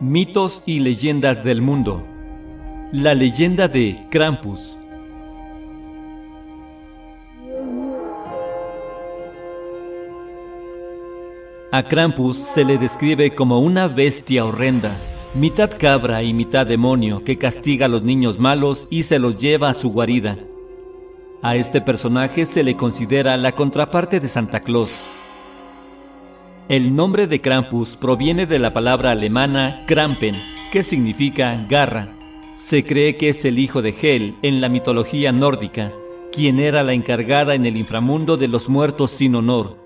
Mitos y leyendas del mundo. La leyenda de Krampus. A Krampus se le describe como una bestia horrenda, mitad cabra y mitad demonio que castiga a los niños malos y se los lleva a su guarida. A este personaje se le considera la contraparte de Santa Claus. El nombre de Krampus proviene de la palabra alemana Krampen, que significa garra. Se cree que es el hijo de Hel en la mitología nórdica, quien era la encargada en el inframundo de los muertos sin honor.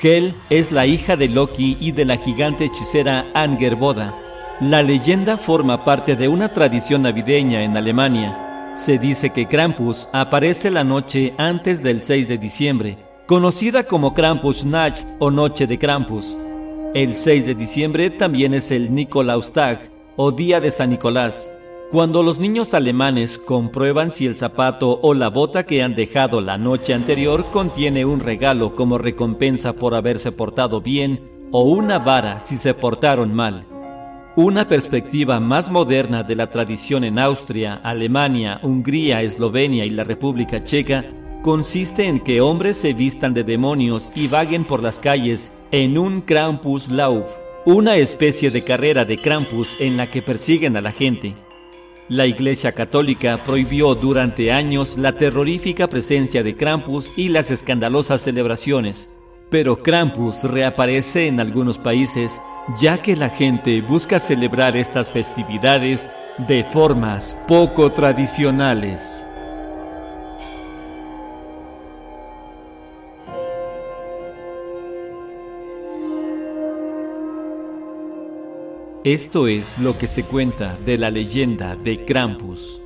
Hel es la hija de Loki y de la gigante hechicera Angerboda. La leyenda forma parte de una tradición navideña en Alemania. Se dice que Krampus aparece la noche antes del 6 de diciembre conocida como Krampusnacht o Noche de Krampus. El 6 de diciembre también es el Nikolaustag o Día de San Nicolás, cuando los niños alemanes comprueban si el zapato o la bota que han dejado la noche anterior contiene un regalo como recompensa por haberse portado bien o una vara si se portaron mal. Una perspectiva más moderna de la tradición en Austria, Alemania, Hungría, Eslovenia y la República Checa consiste en que hombres se vistan de demonios y vaguen por las calles en un Krampuslauf, una especie de carrera de Krampus en la que persiguen a la gente. La Iglesia Católica prohibió durante años la terrorífica presencia de Krampus y las escandalosas celebraciones, pero Krampus reaparece en algunos países ya que la gente busca celebrar estas festividades de formas poco tradicionales. Esto es lo que se cuenta de la leyenda de Krampus.